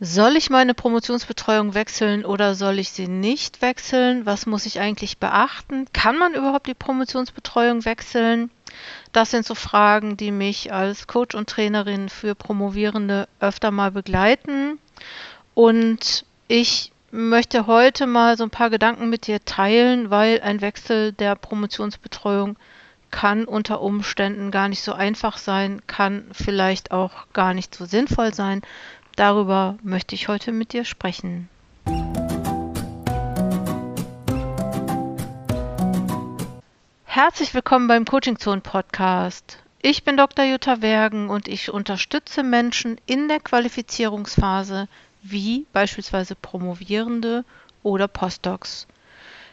Soll ich meine Promotionsbetreuung wechseln oder soll ich sie nicht wechseln? Was muss ich eigentlich beachten? Kann man überhaupt die Promotionsbetreuung wechseln? Das sind so Fragen, die mich als Coach und Trainerin für Promovierende öfter mal begleiten. Und ich möchte heute mal so ein paar Gedanken mit dir teilen, weil ein Wechsel der Promotionsbetreuung kann unter Umständen gar nicht so einfach sein, kann vielleicht auch gar nicht so sinnvoll sein. Darüber möchte ich heute mit dir sprechen. Herzlich willkommen beim Coaching Zone Podcast. Ich bin Dr. Jutta Wergen und ich unterstütze Menschen in der Qualifizierungsphase wie beispielsweise Promovierende oder Postdocs.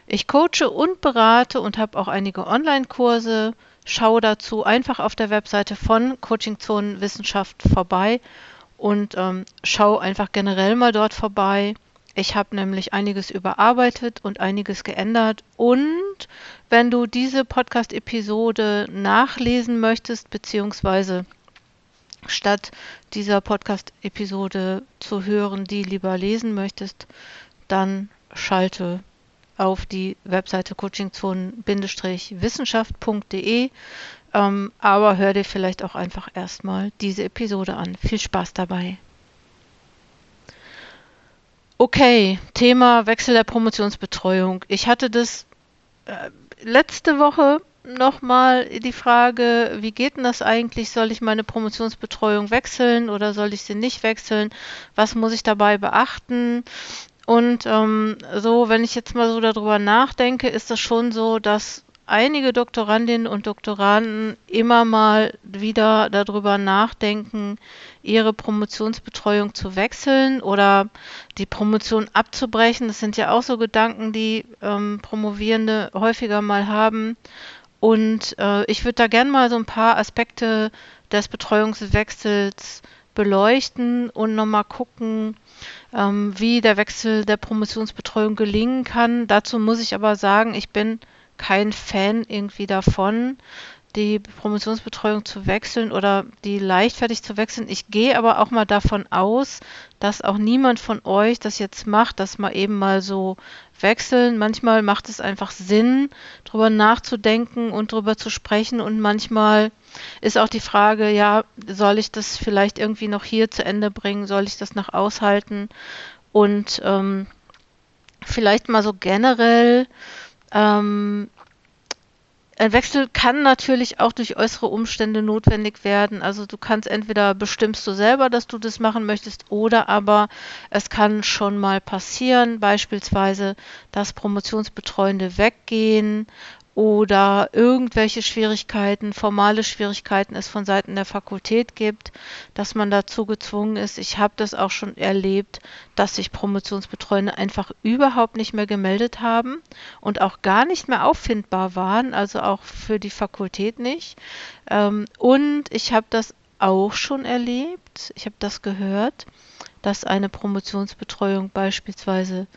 Ich coache und berate und habe auch einige Online-Kurse. Schau dazu einfach auf der Webseite von Coaching Zone Wissenschaft vorbei und ähm, schau einfach generell mal dort vorbei. Ich habe nämlich einiges überarbeitet und einiges geändert. Und wenn du diese Podcast-Episode nachlesen möchtest, beziehungsweise statt dieser Podcast-Episode zu hören, die lieber lesen möchtest, dann schalte auf die Webseite coachingzonen-wissenschaft.de. Ähm, aber hör dir vielleicht auch einfach erstmal diese Episode an. Viel Spaß dabei. Okay, Thema Wechsel der Promotionsbetreuung. Ich hatte das äh, letzte Woche nochmal die Frage, wie geht denn das eigentlich? Soll ich meine Promotionsbetreuung wechseln oder soll ich sie nicht wechseln? Was muss ich dabei beachten? Und ähm, so, wenn ich jetzt mal so darüber nachdenke, ist das schon so, dass einige Doktorandinnen und Doktoranden immer mal wieder darüber nachdenken, ihre Promotionsbetreuung zu wechseln oder die Promotion abzubrechen. Das sind ja auch so Gedanken, die ähm, Promovierende häufiger mal haben. Und äh, ich würde da gerne mal so ein paar Aspekte des Betreuungswechsels beleuchten und nochmal gucken, ähm, wie der Wechsel der Promotionsbetreuung gelingen kann. Dazu muss ich aber sagen, ich bin kein Fan irgendwie davon, die Promotionsbetreuung zu wechseln oder die leichtfertig zu wechseln. Ich gehe aber auch mal davon aus, dass auch niemand von euch das jetzt macht, dass mal eben mal so wechseln. Manchmal macht es einfach Sinn, drüber nachzudenken und drüber zu sprechen und manchmal ist auch die Frage, ja, soll ich das vielleicht irgendwie noch hier zu Ende bringen? Soll ich das noch aushalten? Und ähm, vielleicht mal so generell ähm, ein Wechsel kann natürlich auch durch äußere Umstände notwendig werden. Also du kannst entweder bestimmst du selber, dass du das machen möchtest, oder aber es kann schon mal passieren, beispielsweise, dass Promotionsbetreuende weggehen oder irgendwelche Schwierigkeiten, formale Schwierigkeiten es von Seiten der Fakultät gibt, dass man dazu gezwungen ist. Ich habe das auch schon erlebt, dass sich Promotionsbetreuende einfach überhaupt nicht mehr gemeldet haben und auch gar nicht mehr auffindbar waren, also auch für die Fakultät nicht. Ähm, und ich habe das auch schon erlebt, ich habe das gehört, dass eine Promotionsbetreuung beispielsweise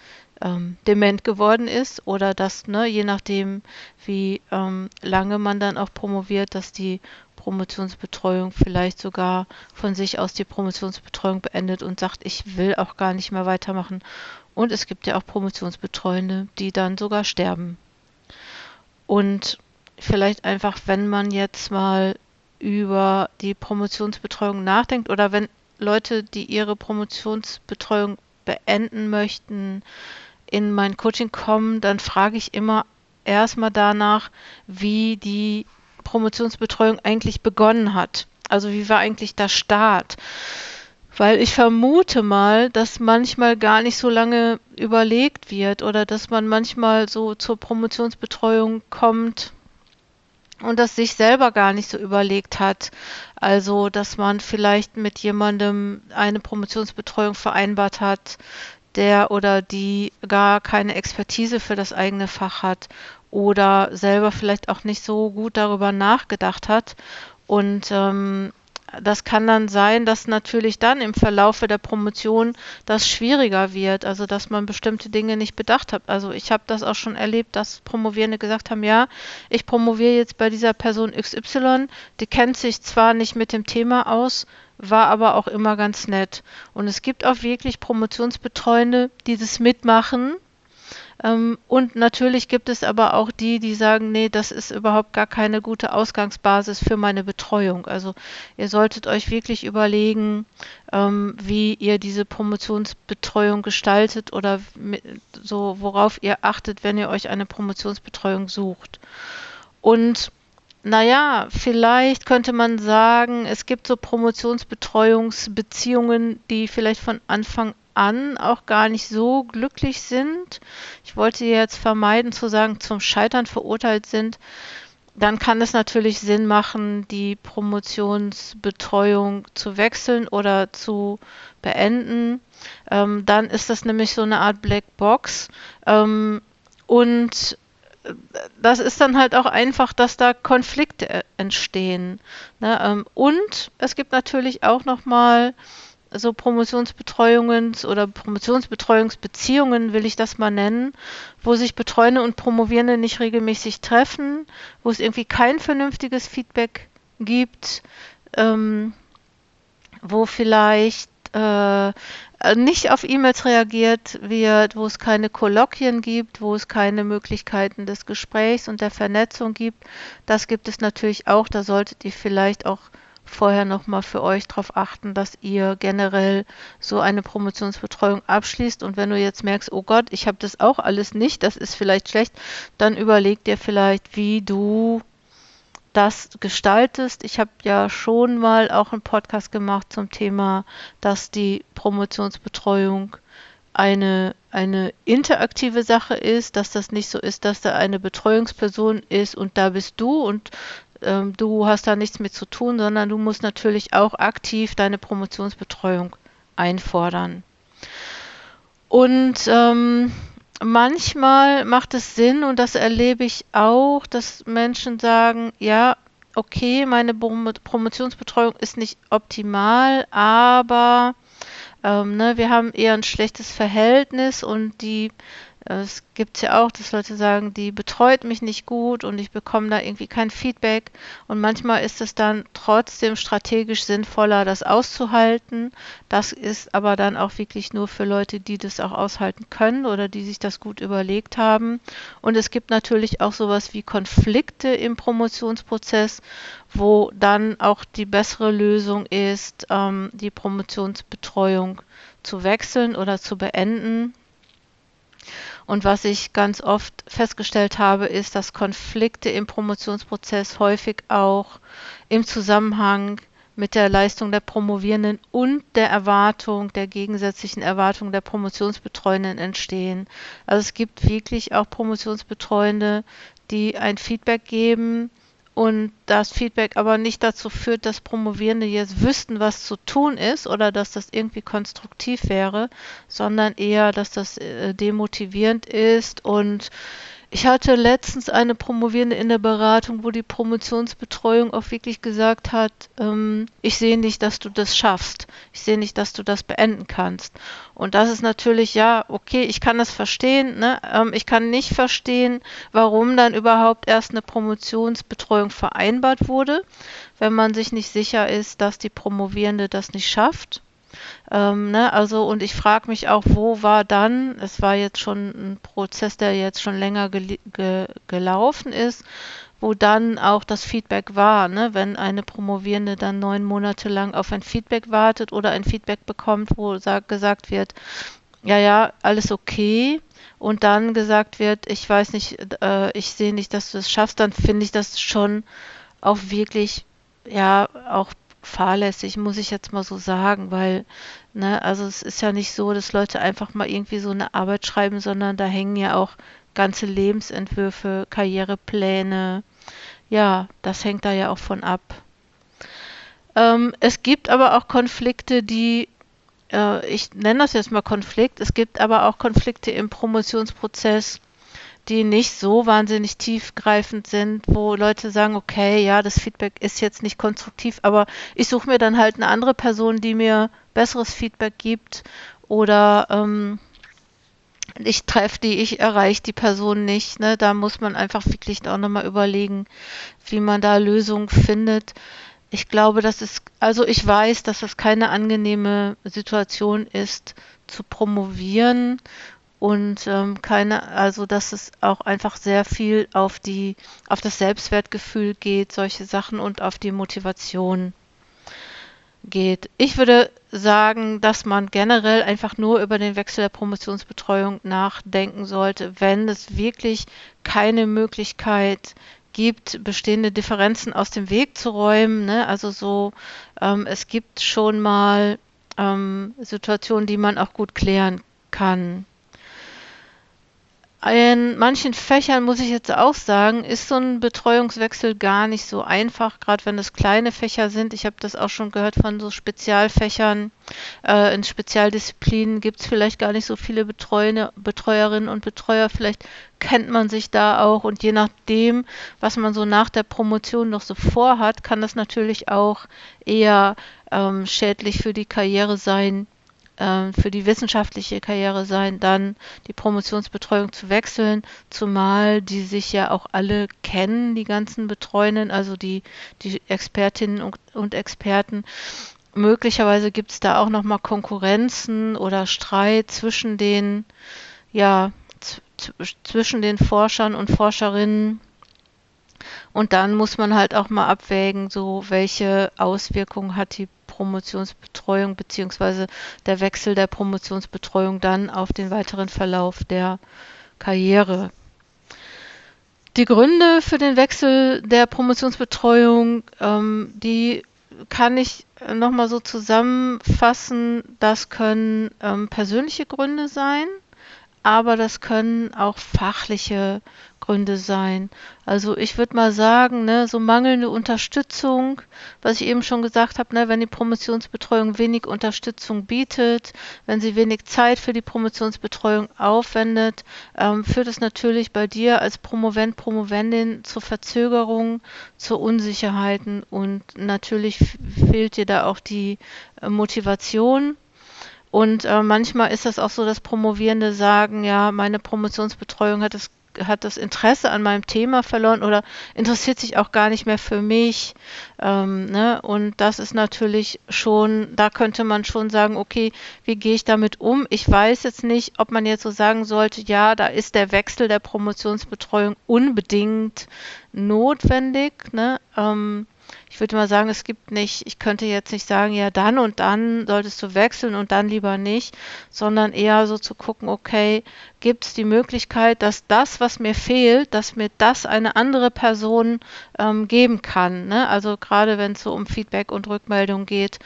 ähm, dement geworden ist oder dass, ne, je nachdem, wie ähm, lange man dann auch promoviert, dass die Promotionsbetreuung vielleicht sogar von sich aus die Promotionsbetreuung beendet und sagt, ich will auch gar nicht mehr weitermachen. Und es gibt ja auch Promotionsbetreuende, die dann sogar sterben. Und vielleicht einfach, wenn man jetzt mal über die Promotionsbetreuung nachdenkt oder wenn Leute, die ihre Promotionsbetreuung beenden möchten, in mein Coaching kommen, dann frage ich immer erstmal danach, wie die Promotionsbetreuung eigentlich begonnen hat. Also wie war eigentlich der Start? Weil ich vermute mal, dass manchmal gar nicht so lange überlegt wird oder dass man manchmal so zur Promotionsbetreuung kommt und das sich selber gar nicht so überlegt hat. Also, dass man vielleicht mit jemandem eine Promotionsbetreuung vereinbart hat, der oder die gar keine Expertise für das eigene Fach hat oder selber vielleicht auch nicht so gut darüber nachgedacht hat. Und ähm, das kann dann sein, dass natürlich dann im Verlaufe der Promotion das schwieriger wird, also dass man bestimmte Dinge nicht bedacht hat. Also ich habe das auch schon erlebt, dass Promovierende gesagt haben, ja, ich promoviere jetzt bei dieser Person XY, die kennt sich zwar nicht mit dem Thema aus, war aber auch immer ganz nett. Und es gibt auch wirklich Promotionsbetreuende, die das mitmachen und natürlich gibt es aber auch die, die sagen, nee, das ist überhaupt gar keine gute Ausgangsbasis für meine Betreuung. Also ihr solltet euch wirklich überlegen, ähm, wie ihr diese Promotionsbetreuung gestaltet oder so, worauf ihr achtet, wenn ihr euch eine Promotionsbetreuung sucht. Und naja, vielleicht könnte man sagen, es gibt so Promotionsbetreuungsbeziehungen, die vielleicht von Anfang an auch gar nicht so glücklich sind. Ich wollte jetzt vermeiden zu sagen, zum Scheitern verurteilt sind. Dann kann es natürlich Sinn machen, die Promotionsbetreuung zu wechseln oder zu beenden. Ähm, dann ist das nämlich so eine Art Black Box. Ähm, und das ist dann halt auch einfach, dass da Konflikte entstehen. Ne? Ähm, und es gibt natürlich auch nochmal so Promotionsbetreuungen oder Promotionsbetreuungsbeziehungen, will ich das mal nennen, wo sich Betreuende und Promovierende nicht regelmäßig treffen, wo es irgendwie kein vernünftiges Feedback gibt, ähm, wo vielleicht äh, nicht auf E-Mails reagiert wird, wo es keine Kolloquien gibt, wo es keine Möglichkeiten des Gesprächs und der Vernetzung gibt. Das gibt es natürlich auch. Da solltet ihr vielleicht auch vorher nochmal für euch darauf achten, dass ihr generell so eine Promotionsbetreuung abschließt. Und wenn du jetzt merkst, oh Gott, ich habe das auch alles nicht, das ist vielleicht schlecht, dann überleg dir vielleicht, wie du das gestaltest. Ich habe ja schon mal auch einen Podcast gemacht zum Thema, dass die Promotionsbetreuung eine, eine interaktive Sache ist, dass das nicht so ist, dass da eine Betreuungsperson ist und da bist du und ähm, du hast da nichts mit zu tun, sondern du musst natürlich auch aktiv deine Promotionsbetreuung einfordern. Und ähm, manchmal macht es Sinn, und das erlebe ich auch, dass Menschen sagen, ja, okay, meine Promotionsbetreuung ist nicht optimal, aber ähm, ne, wir haben eher ein schlechtes Verhältnis und die es gibt ja auch, dass Leute sagen, die betreut mich nicht gut und ich bekomme da irgendwie kein Feedback. Und manchmal ist es dann trotzdem strategisch sinnvoller, das auszuhalten. Das ist aber dann auch wirklich nur für Leute, die das auch aushalten können oder die sich das gut überlegt haben. Und es gibt natürlich auch sowas wie Konflikte im Promotionsprozess, wo dann auch die bessere Lösung ist, ähm, die Promotionsbetreuung zu wechseln oder zu beenden und was ich ganz oft festgestellt habe, ist, dass Konflikte im Promotionsprozess häufig auch im Zusammenhang mit der Leistung der Promovierenden und der Erwartung, der gegensätzlichen Erwartung der Promotionsbetreuenden entstehen. Also es gibt wirklich auch Promotionsbetreuende, die ein Feedback geben, und das Feedback aber nicht dazu führt, dass Promovierende jetzt wüssten, was zu tun ist oder dass das irgendwie konstruktiv wäre, sondern eher, dass das äh, demotivierend ist und ich hatte letztens eine Promovierende in der Beratung, wo die Promotionsbetreuung auch wirklich gesagt hat, ähm, ich sehe nicht, dass du das schaffst. Ich sehe nicht, dass du das beenden kannst. Und das ist natürlich, ja, okay, ich kann das verstehen. Ne? Ähm, ich kann nicht verstehen, warum dann überhaupt erst eine Promotionsbetreuung vereinbart wurde, wenn man sich nicht sicher ist, dass die Promovierende das nicht schafft. Ähm, ne, also, und ich frage mich auch, wo war dann, es war jetzt schon ein Prozess, der jetzt schon länger ge ge gelaufen ist, wo dann auch das Feedback war, ne? wenn eine Promovierende dann neun Monate lang auf ein Feedback wartet oder ein Feedback bekommt, wo gesagt wird, ja, ja, alles okay, und dann gesagt wird, ich weiß nicht, äh, ich sehe nicht, dass du es schaffst, dann finde ich das schon auch wirklich, ja, auch fahrlässig, muss ich jetzt mal so sagen, weil, ne, also es ist ja nicht so, dass Leute einfach mal irgendwie so eine Arbeit schreiben, sondern da hängen ja auch ganze Lebensentwürfe, Karrierepläne. Ja, das hängt da ja auch von ab. Ähm, es gibt aber auch Konflikte, die, äh, ich nenne das jetzt mal Konflikt, es gibt aber auch Konflikte im Promotionsprozess, die nicht so wahnsinnig tiefgreifend sind, wo Leute sagen, okay, ja, das Feedback ist jetzt nicht konstruktiv, aber ich suche mir dann halt eine andere Person, die mir besseres Feedback gibt oder ähm, ich treffe die, ich erreiche die Person nicht. Ne? Da muss man einfach wirklich auch nochmal überlegen, wie man da Lösungen findet. Ich glaube, das ist, also ich weiß, dass das keine angenehme Situation ist, zu promovieren und ähm, keine, also dass es auch einfach sehr viel auf die, auf das Selbstwertgefühl geht, solche Sachen und auf die Motivation geht. Ich würde sagen, dass man generell einfach nur über den Wechsel der Promotionsbetreuung nachdenken sollte, wenn es wirklich keine Möglichkeit gibt, bestehende Differenzen aus dem Weg zu räumen. Ne? Also so, ähm, es gibt schon mal ähm, Situationen, die man auch gut klären kann. In manchen Fächern muss ich jetzt auch sagen, ist so ein Betreuungswechsel gar nicht so einfach, gerade wenn es kleine Fächer sind. Ich habe das auch schon gehört von so Spezialfächern. Äh, in Spezialdisziplinen gibt es vielleicht gar nicht so viele Betreuer, Betreuerinnen und Betreuer. Vielleicht kennt man sich da auch und je nachdem, was man so nach der Promotion noch so vorhat, kann das natürlich auch eher ähm, schädlich für die Karriere sein ähm, für die wissenschaftliche Karriere sein, dann die Promotionsbetreuung zu wechseln, zumal die sich ja auch alle kennen, die ganzen Betreuenden, also die, die Expertinnen und, und Experten. Möglicherweise gibt es da auch nochmal Konkurrenzen oder Streit zwischen den, ja, zwischen den Forschern und Forscherinnen. Und dann muss man halt auch mal abwägen, so welche Auswirkungen hat die Promotionsbetreuung beziehungsweise der Wechsel der Promotionsbetreuung dann auf den weiteren Verlauf der Karriere. Die Gründe für den Wechsel der Promotionsbetreuung, ähm, die kann ich nochmal so zusammenfassen. Das können ähm, persönliche Gründe sein, aber das können auch fachliche Gründe sein. Also ich würde mal sagen, ne, so mangelnde Unterstützung, was ich eben schon gesagt habe, ne, wenn die Promotionsbetreuung wenig Unterstützung bietet, wenn sie wenig Zeit für die Promotionsbetreuung aufwendet, ähm, führt es natürlich bei dir als Promovent, Promovendin zu Verzögerungen, zu Unsicherheiten und natürlich fehlt dir da auch die äh, Motivation. Und äh, manchmal ist das auch so, dass Promovierende sagen, ja, meine Promotionsbetreuung hat es hat das Interesse an meinem Thema verloren oder interessiert sich auch gar nicht mehr für mich. Ähm, ne? Und das ist natürlich schon, da könnte man schon sagen, okay, wie gehe ich damit um? Ich weiß jetzt nicht, ob man jetzt so sagen sollte, ja, da ist der Wechsel der Promotionsbetreuung unbedingt notwendig. Ne? Ähm, ich würde mal sagen, es gibt nicht, ich könnte jetzt nicht sagen, ja, dann und dann solltest du wechseln und dann lieber nicht, sondern eher so zu gucken, okay, gibt es die Möglichkeit, dass das, was mir fehlt, dass mir das eine andere Person ähm, geben kann. Ne? Also gerade wenn es so um Feedback und Rückmeldung geht,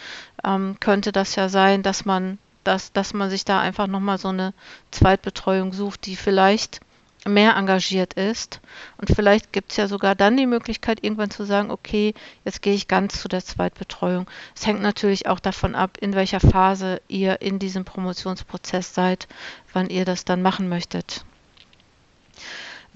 ähm, könnte das ja sein, dass man, dass, dass man sich da einfach nochmal so eine Zweitbetreuung sucht, die vielleicht mehr engagiert ist. Und vielleicht gibt es ja sogar dann die Möglichkeit, irgendwann zu sagen, okay, jetzt gehe ich ganz zu der Zweitbetreuung. Es hängt natürlich auch davon ab, in welcher Phase ihr in diesem Promotionsprozess seid, wann ihr das dann machen möchtet.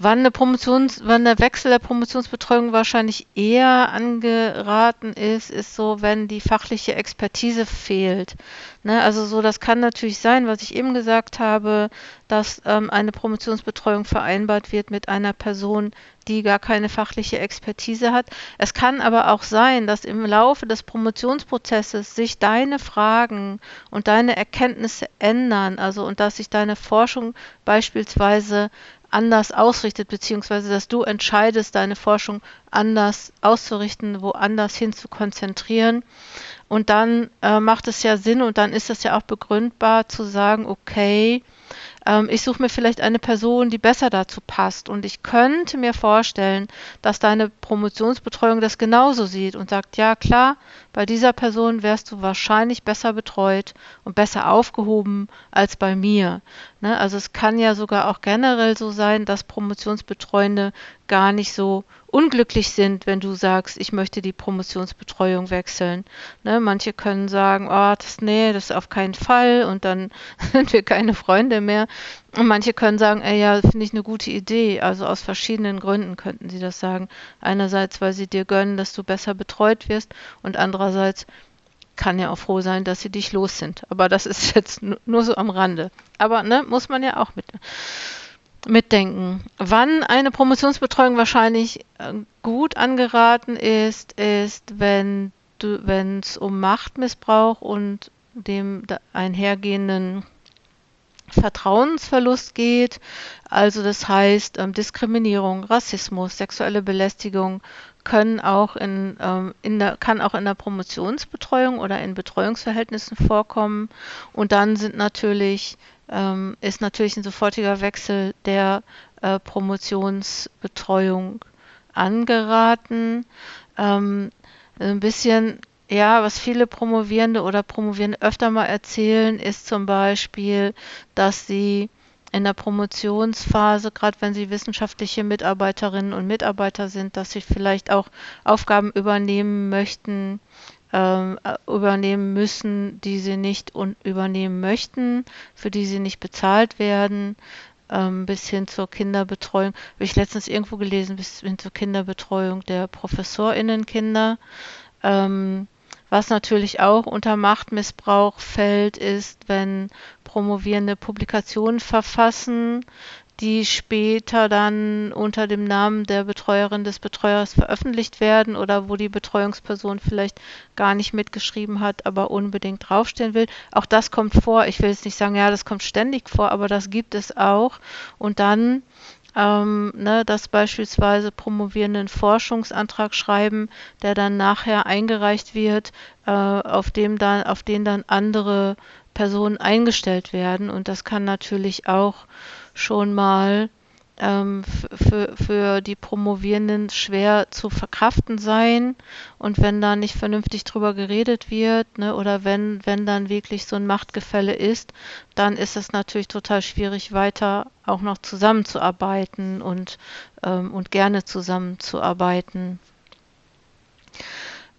Wann, eine Promotions, wann der Wechsel der Promotionsbetreuung wahrscheinlich eher angeraten ist, ist so, wenn die fachliche Expertise fehlt. Ne, also so, das kann natürlich sein, was ich eben gesagt habe, dass ähm, eine Promotionsbetreuung vereinbart wird mit einer Person, die gar keine fachliche Expertise hat. Es kann aber auch sein, dass im Laufe des Promotionsprozesses sich deine Fragen und deine Erkenntnisse ändern, also und dass sich deine Forschung beispielsweise anders ausrichtet, beziehungsweise dass du entscheidest, deine Forschung anders auszurichten, woanders hin zu konzentrieren. Und dann äh, macht es ja Sinn und dann ist es ja auch begründbar zu sagen, okay, ähm, ich suche mir vielleicht eine Person, die besser dazu passt. Und ich könnte mir vorstellen, dass deine Promotionsbetreuung das genauso sieht und sagt, ja klar, bei dieser Person wärst du wahrscheinlich besser betreut und besser aufgehoben als bei mir. Ne? Also es kann ja sogar auch generell so sein, dass Promotionsbetreuende gar nicht so unglücklich sind, wenn du sagst, ich möchte die Promotionsbetreuung wechseln. Ne, manche können sagen, oh, das, nee, das auf keinen Fall und dann sind wir keine Freunde mehr. Und manche können sagen, ey, ja, finde ich eine gute Idee. Also aus verschiedenen Gründen könnten sie das sagen. Einerseits, weil sie dir gönnen, dass du besser betreut wirst und andererseits kann ja auch froh sein, dass sie dich los sind. Aber das ist jetzt nur so am Rande. Aber ne, muss man ja auch mit, mitdenken. Wann eine Promotionsbetreuung wahrscheinlich äh, gut angeraten ist, ist, wenn wenn es um Machtmissbrauch und dem einhergehenden Vertrauensverlust geht. Also das heißt, ähm, Diskriminierung, Rassismus, sexuelle Belästigung können auch in, ähm, in der, kann auch in der Promotionsbetreuung oder in Betreuungsverhältnissen vorkommen. Und dann sind natürlich, ähm, ist natürlich ein sofortiger Wechsel der äh, Promotionsbetreuung angeraten. Ähm, ein bisschen ja, was viele Promovierende oder Promovierende öfter mal erzählen, ist zum Beispiel, dass sie in der Promotionsphase, gerade wenn sie wissenschaftliche Mitarbeiterinnen und Mitarbeiter sind, dass sie vielleicht auch Aufgaben übernehmen möchten, ähm, äh, übernehmen müssen, die sie nicht übernehmen möchten, für die sie nicht bezahlt werden, ähm, bis hin zur Kinderbetreuung. Habe ich letztens irgendwo gelesen, bis hin zur Kinderbetreuung der ProfessorInnenkinder. Ähm, was natürlich auch unter Machtmissbrauch fällt, ist, wenn Promovierende Publikationen verfassen, die später dann unter dem Namen der Betreuerin des Betreuers veröffentlicht werden oder wo die Betreuungsperson vielleicht gar nicht mitgeschrieben hat, aber unbedingt draufstehen will. Auch das kommt vor. Ich will jetzt nicht sagen, ja, das kommt ständig vor, aber das gibt es auch. Und dann ähm, ne, dass beispielsweise Promovierende einen Forschungsantrag schreiben, der dann nachher eingereicht wird, äh, auf dem dann, auf den dann andere Personen eingestellt werden. Und das kann natürlich auch schon mal ähm, für, für die Promovierenden schwer zu verkraften sein. Und wenn da nicht vernünftig drüber geredet wird, ne, oder wenn, wenn dann wirklich so ein Machtgefälle ist, dann ist es natürlich total schwierig, weiter auch noch zusammenzuarbeiten und, ähm, und gerne zusammenzuarbeiten.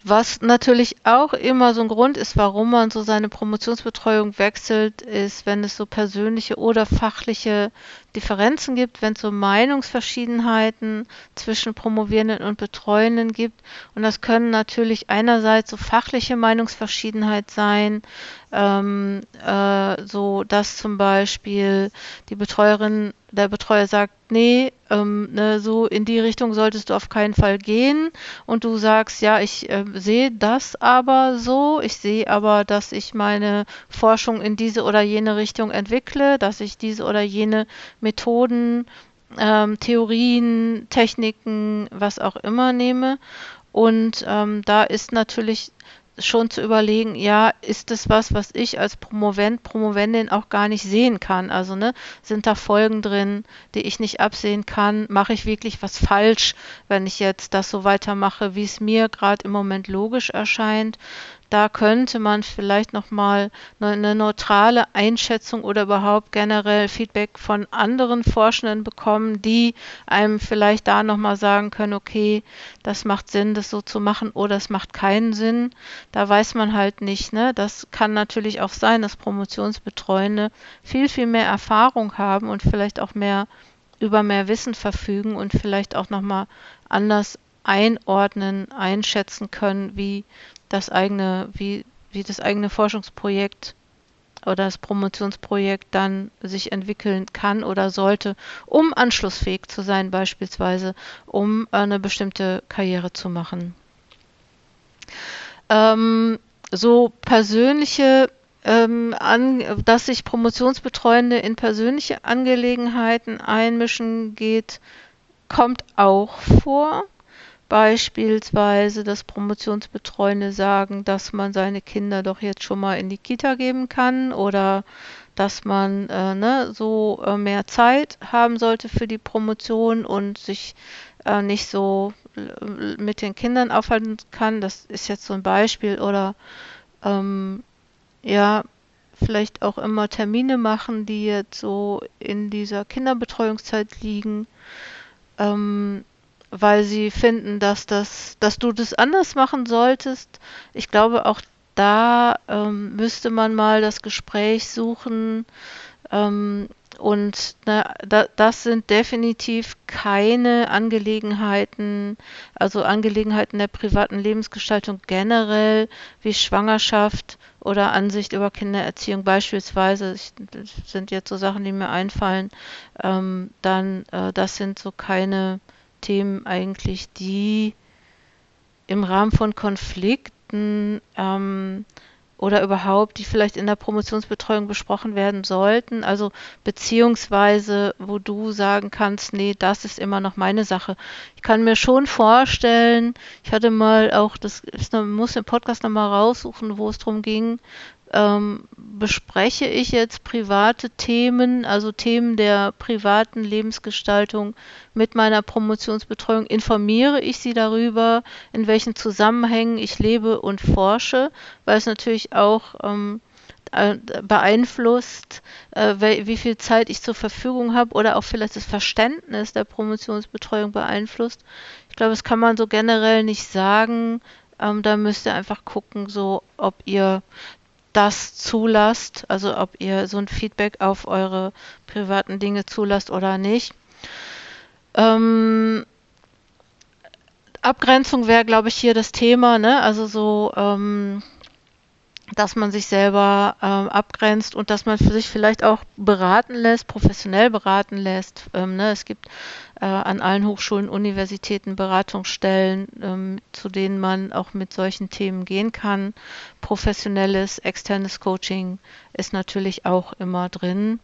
Was natürlich auch immer so ein Grund ist, warum man so seine Promotionsbetreuung wechselt, ist, wenn es so persönliche oder fachliche Differenzen gibt, wenn es so Meinungsverschiedenheiten zwischen Promovierenden und Betreuenden gibt. Und das können natürlich einerseits so fachliche Meinungsverschiedenheit sein, ähm, äh, so dass zum Beispiel die Betreuerin, der Betreuer sagt, nee, ähm, ne, so in die Richtung solltest du auf keinen Fall gehen. Und du sagst, ja, ich äh, sehe das aber so, ich sehe aber, dass ich meine Forschung in diese oder jene Richtung entwickle, dass ich diese oder jene Methoden, ähm, Theorien, Techniken, was auch immer nehme. Und ähm, da ist natürlich schon zu überlegen, ja, ist es was, was ich als Promovent, Promovendin auch gar nicht sehen kann? Also, ne, sind da Folgen drin, die ich nicht absehen kann? Mache ich wirklich was falsch, wenn ich jetzt das so weitermache, wie es mir gerade im Moment logisch erscheint? Da könnte man vielleicht nochmal eine neutrale Einschätzung oder überhaupt generell Feedback von anderen Forschenden bekommen, die einem vielleicht da nochmal sagen können, okay, das macht Sinn, das so zu machen oder es macht keinen Sinn. Da weiß man halt nicht. Ne? Das kann natürlich auch sein, dass Promotionsbetreuende viel, viel mehr Erfahrung haben und vielleicht auch mehr über mehr Wissen verfügen und vielleicht auch nochmal anders einordnen, einschätzen können, wie das eigene, wie, wie das eigene Forschungsprojekt oder das Promotionsprojekt dann sich entwickeln kann oder sollte, um anschlussfähig zu sein, beispielsweise, um eine bestimmte Karriere zu machen. Ähm, so persönliche, ähm, an, dass sich Promotionsbetreuende in persönliche Angelegenheiten einmischen geht, kommt auch vor. Beispielsweise, dass Promotionsbetreuende sagen, dass man seine Kinder doch jetzt schon mal in die Kita geben kann oder dass man äh, ne, so äh, mehr Zeit haben sollte für die Promotion und sich äh, nicht so äh, mit den Kindern aufhalten kann. Das ist jetzt so ein Beispiel. Oder ähm, ja, vielleicht auch immer Termine machen, die jetzt so in dieser Kinderbetreuungszeit liegen. Ähm, weil sie finden, dass das, dass du das anders machen solltest. Ich glaube, auch da ähm, müsste man mal das Gespräch suchen, Ähm, und na, da, das sind definitiv keine Angelegenheiten, also Angelegenheiten der privaten Lebensgestaltung generell, wie Schwangerschaft oder Ansicht über Kindererziehung beispielsweise. Ich, das sind jetzt so Sachen, die mir einfallen. Ähm, dann, äh, das sind so keine Themen eigentlich, die im Rahmen von Konflikten ähm, oder überhaupt, die vielleicht in der Promotionsbetreuung besprochen werden sollten. Also beziehungsweise, wo du sagen kannst, nee, das ist immer noch meine Sache. Ich kann mir schon vorstellen, ich hatte mal auch, das ist, muss den Podcast nochmal raussuchen, wo es darum ging, ähm, bespreche ich jetzt private Themen, also Themen der privaten Lebensgestaltung mit meiner Promotionsbetreuung, informiere ich sie darüber, in welchen Zusammenhängen ich lebe und forsche, weil es natürlich auch ähm, äh, beeinflusst, äh, wie viel Zeit ich zur Verfügung habe oder auch vielleicht das Verständnis der Promotionsbetreuung beeinflusst. Ich glaube, das kann man so generell nicht sagen. Ähm, da müsst ihr einfach gucken, so ob ihr das zulasst, also ob ihr so ein Feedback auf eure privaten Dinge zulasst oder nicht. Ähm, Abgrenzung wäre, glaube ich, hier das Thema, ne? Also so, ähm, dass man sich selber ähm, abgrenzt und dass man für sich vielleicht auch beraten lässt, professionell beraten lässt. Ähm, ne? Es gibt äh, an allen Hochschulen, Universitäten Beratungsstellen, ähm, zu denen man auch mit solchen Themen gehen kann. Professionelles, externes Coaching ist natürlich auch immer drin.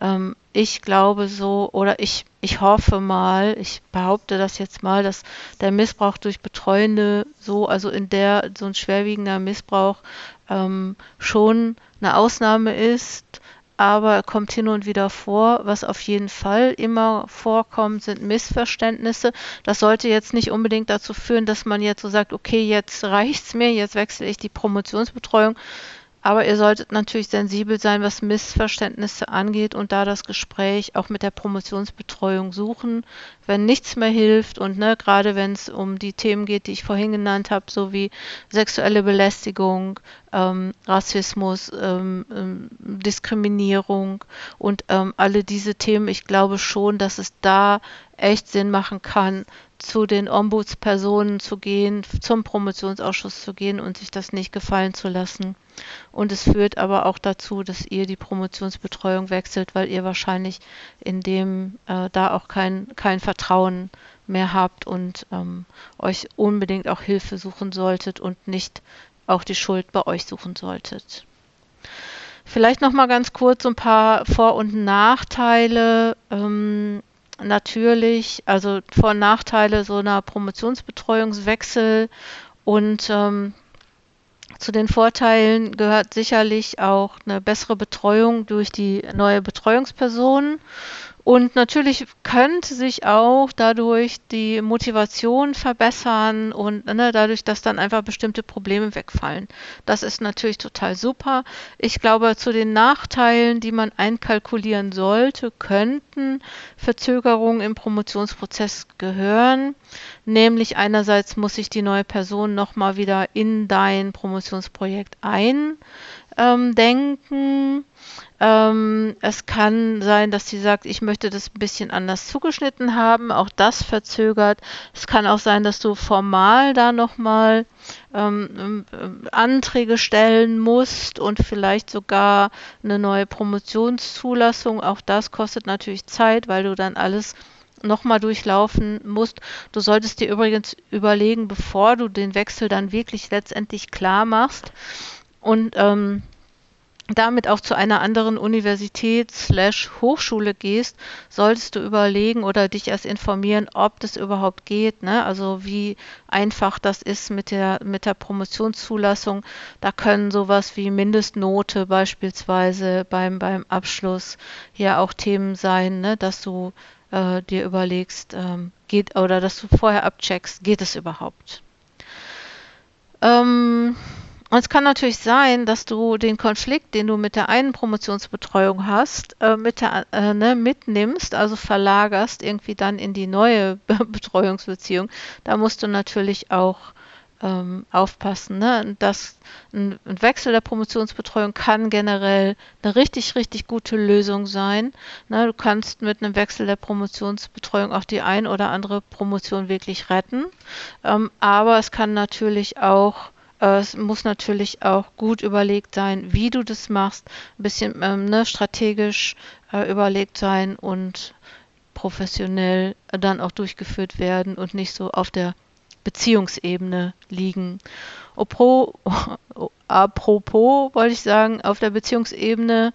Ähm, ich glaube so, oder ich, ich hoffe mal, ich behaupte das jetzt mal, dass der Missbrauch durch Betreuende so, also in der so ein schwerwiegender Missbrauch ähm, schon eine Ausnahme ist aber er kommt hin und wieder vor. Was auf jeden Fall immer vorkommt, sind Missverständnisse. Das sollte jetzt nicht unbedingt dazu führen, dass man jetzt so sagt, okay, jetzt reicht's mir, jetzt wechsle ich die Promotionsbetreuung, aber ihr solltet natürlich sensibel sein, was Missverständnisse angeht und da das Gespräch auch mit der Promotionsbetreuung suchen, wenn nichts mehr hilft und ne, gerade wenn es um die Themen geht, die ich vorhin genannt habe, so wie sexuelle Belästigung, ähm, Rassismus, ähm, ähm, Diskriminierung und ähm, alle diese Themen, ich glaube schon, dass es da echt Sinn machen kann, zu den Ombudspersonen zu gehen, zum Promotionsausschuss zu gehen und sich das nicht gefallen zu lassen. Und es führt aber auch dazu, dass ihr die Promotionsbetreuung wechselt, weil ihr wahrscheinlich in dem äh, da auch kein, kein Vertrauen mehr habt und ähm, euch unbedingt auch Hilfe suchen solltet und nicht auch die Schuld bei euch suchen solltet. Vielleicht noch mal ganz kurz ein paar Vor- und Nachteile. Ähm, natürlich, also Vor- und Nachteile so einer Promotionsbetreuungswechsel und ähm, zu den Vorteilen gehört sicherlich auch eine bessere Betreuung durch die neue Betreuungsperson und natürlich könnte sich auch dadurch die Motivation verbessern und ne, dadurch, dass dann einfach bestimmte Probleme wegfallen. Das ist natürlich total super. Ich glaube, zu den Nachteilen, die man einkalkulieren sollte, könnten Verzögerungen im Promotionsprozess gehören. Nämlich einerseits muss sich die neue Person nochmal wieder in dein Promotionsprojekt eindenken. Ähm, es kann sein, dass sie sagt, ich möchte das ein bisschen anders zugeschnitten haben. Auch das verzögert. Es kann auch sein, dass du formal da nochmal ähm, ähm, Anträge stellen musst und vielleicht sogar eine neue Promotionszulassung. Auch das kostet natürlich Zeit, weil du dann alles nochmal durchlaufen musst. Du solltest dir übrigens überlegen, bevor du den Wechsel dann wirklich letztendlich klar machst und ähm, damit auch zu einer anderen Universität slash Hochschule gehst, solltest du überlegen oder dich erst informieren, ob das überhaupt geht, ne? Also wie einfach das ist mit der, mit der Promotionszulassung. Da können sowas wie Mindestnote beispielsweise beim, beim Abschluss hier auch Themen sein, ne? Dass du äh, dir überlegst, ähm, geht, oder dass du vorher abcheckst, geht es überhaupt? Ähm, und es kann natürlich sein, dass du den Konflikt, den du mit der einen Promotionsbetreuung hast, äh, mit der, äh, ne, mitnimmst, also verlagerst irgendwie dann in die neue Betreuungsbeziehung. Da musst du natürlich auch ähm, aufpassen. Ne? Das, ein, ein, Wechsel der Promotionsbetreuung kann generell eine richtig, richtig gute Lösung sein. Ne? Du kannst mit einem Wechsel der Promotionsbetreuung auch die ein oder andere Promotion wirklich retten. Ähm, aber es kann natürlich auch es muss natürlich auch gut überlegt sein, wie du das machst, ein bisschen ähm, ne, strategisch äh, überlegt sein und professionell dann auch durchgeführt werden und nicht so auf der Beziehungsebene liegen. Opro, apropos, wollte ich sagen, auf der Beziehungsebene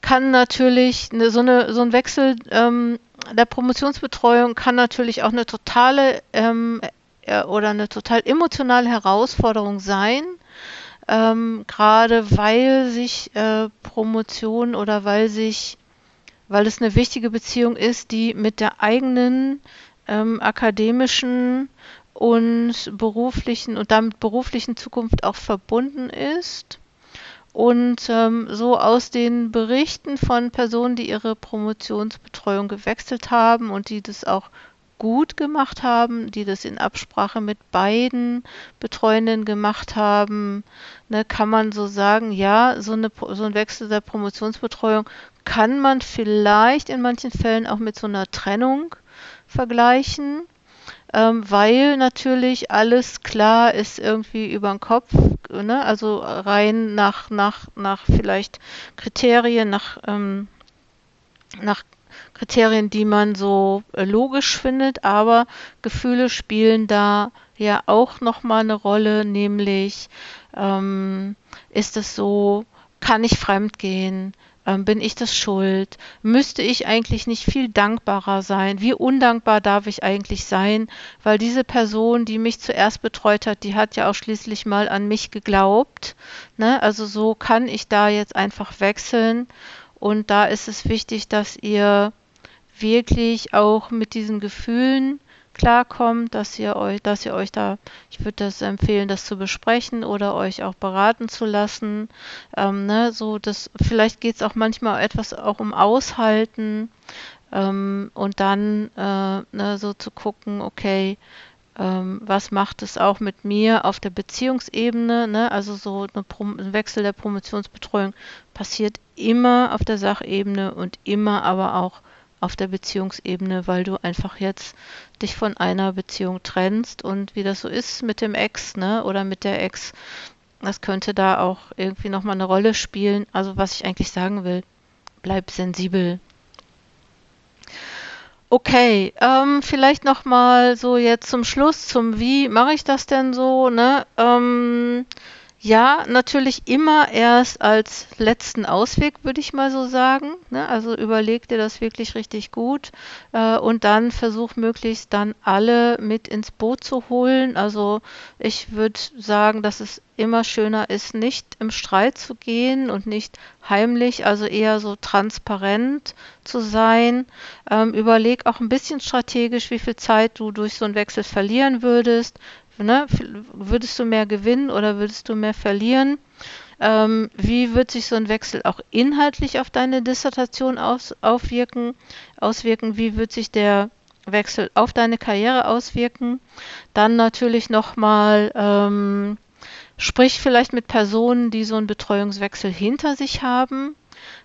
kann natürlich eine, so, eine, so ein Wechsel ähm, der Promotionsbetreuung kann natürlich auch eine totale ähm, äh, oder eine total emotionale Herausforderung sein, ähm, gerade weil sich äh, Promotion oder weil sich, weil es eine wichtige Beziehung ist, die mit der eigenen ähm, akademischen und beruflichen und damit beruflichen Zukunft auch verbunden ist. Und ähm, so aus den Berichten von Personen, die ihre Promotionsbetreuung gewechselt haben und die das auch gut gemacht haben, die das in Absprache mit beiden Betreuenden gemacht haben, ne, kann man so sagen, ja, so, eine, so ein Wechsel der Promotionsbetreuung kann man vielleicht in manchen Fällen auch mit so einer Trennung vergleichen ähm, weil natürlich alles klar ist irgendwie über den Kopf, ne? also rein nach, nach, nach vielleicht Kriterien, nach, ähm, nach Kriterien, die man so äh, logisch findet, aber Gefühle spielen da ja auch nochmal eine Rolle, nämlich ähm, ist es so, kann ich fremdgehen? Ähm, bin ich das schuld? Müsste ich eigentlich nicht viel dankbarer sein? Wie undankbar darf ich eigentlich sein? Weil diese Person, die mich zuerst betreut hat, die hat ja auch schließlich mal an mich geglaubt. Ne? Also so kann ich da jetzt einfach wechseln. Und da ist es wichtig, dass ihr wirklich auch mit diesen Gefühlen klarkommt, dass ihr euch, dass ihr euch da, ich würde das empfehlen, das zu besprechen oder euch auch beraten zu lassen. Ähm, ne, so das, vielleicht geht es auch manchmal etwas auch um Aushalten ähm, und dann äh, ne, so zu gucken, okay, ähm, was macht es auch mit mir auf der Beziehungsebene, ne? also so ein Wechsel der Promotionsbetreuung passiert immer auf der Sachebene und immer aber auch auf der Beziehungsebene, weil du einfach jetzt dich von einer Beziehung trennst und wie das so ist mit dem Ex, ne, oder mit der Ex, das könnte da auch irgendwie nochmal eine Rolle spielen. Also was ich eigentlich sagen will, bleib sensibel. Okay, ähm, vielleicht nochmal so jetzt zum Schluss, zum wie mache ich das denn so, ne? Ähm, ja, natürlich immer erst als letzten Ausweg, würde ich mal so sagen. Ne? Also überleg dir das wirklich richtig gut äh, und dann versuch möglichst dann alle mit ins Boot zu holen. Also ich würde sagen, dass es immer schöner ist, nicht im Streit zu gehen und nicht heimlich, also eher so transparent zu sein. Ähm, überleg auch ein bisschen strategisch, wie viel Zeit du durch so einen Wechsel verlieren würdest Ne? Würdest du mehr gewinnen oder würdest du mehr verlieren? Ähm, wie wird sich so ein Wechsel auch inhaltlich auf deine Dissertation aus, aufwirken, auswirken? Wie wird sich der Wechsel auf deine Karriere auswirken? Dann natürlich nochmal, ähm, sprich vielleicht mit Personen, die so einen Betreuungswechsel hinter sich haben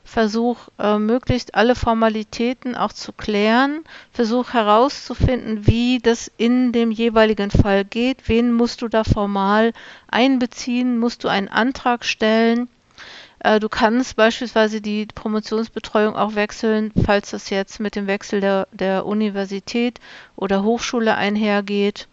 versuch äh, möglichst alle Formalitäten auch zu klären, versuch herauszufinden, wie das in dem jeweiligen Fall geht, wen musst du da formal einbeziehen, musst du einen Antrag stellen. Äh, du kannst beispielsweise die Promotionsbetreuung auch wechseln, falls das jetzt mit dem Wechsel der, der Universität oder Hochschule einhergeht,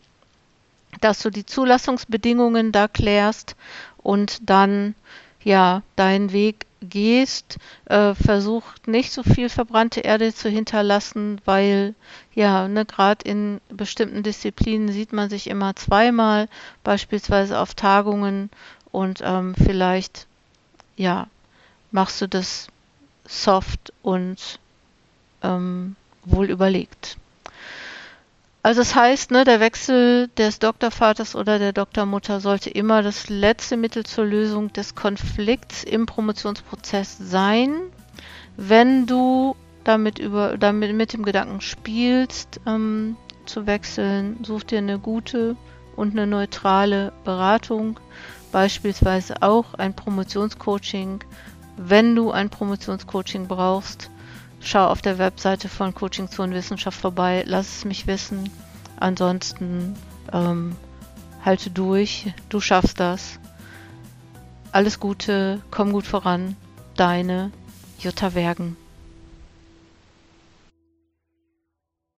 dass du die Zulassungsbedingungen da klärst und dann ja deinen Weg gehst, äh, versucht nicht so viel verbrannte Erde zu hinterlassen, weil ja, ne, gerade in bestimmten Disziplinen sieht man sich immer zweimal, beispielsweise auf Tagungen und ähm, vielleicht ja, machst du das soft und ähm, wohl überlegt. Also das heißt, ne, der Wechsel des Doktorvaters oder der Doktormutter sollte immer das letzte Mittel zur Lösung des Konflikts im Promotionsprozess sein. Wenn du damit über damit mit dem Gedanken spielst, ähm, zu wechseln, such dir eine gute und eine neutrale Beratung, beispielsweise auch ein Promotionscoaching. Wenn du ein Promotionscoaching brauchst, schau auf der Webseite von Coaching Zone Wissenschaft vorbei, lass es mich wissen. Ansonsten ähm, halte durch, du schaffst das. Alles Gute, komm gut voran, deine Jutta Wergen.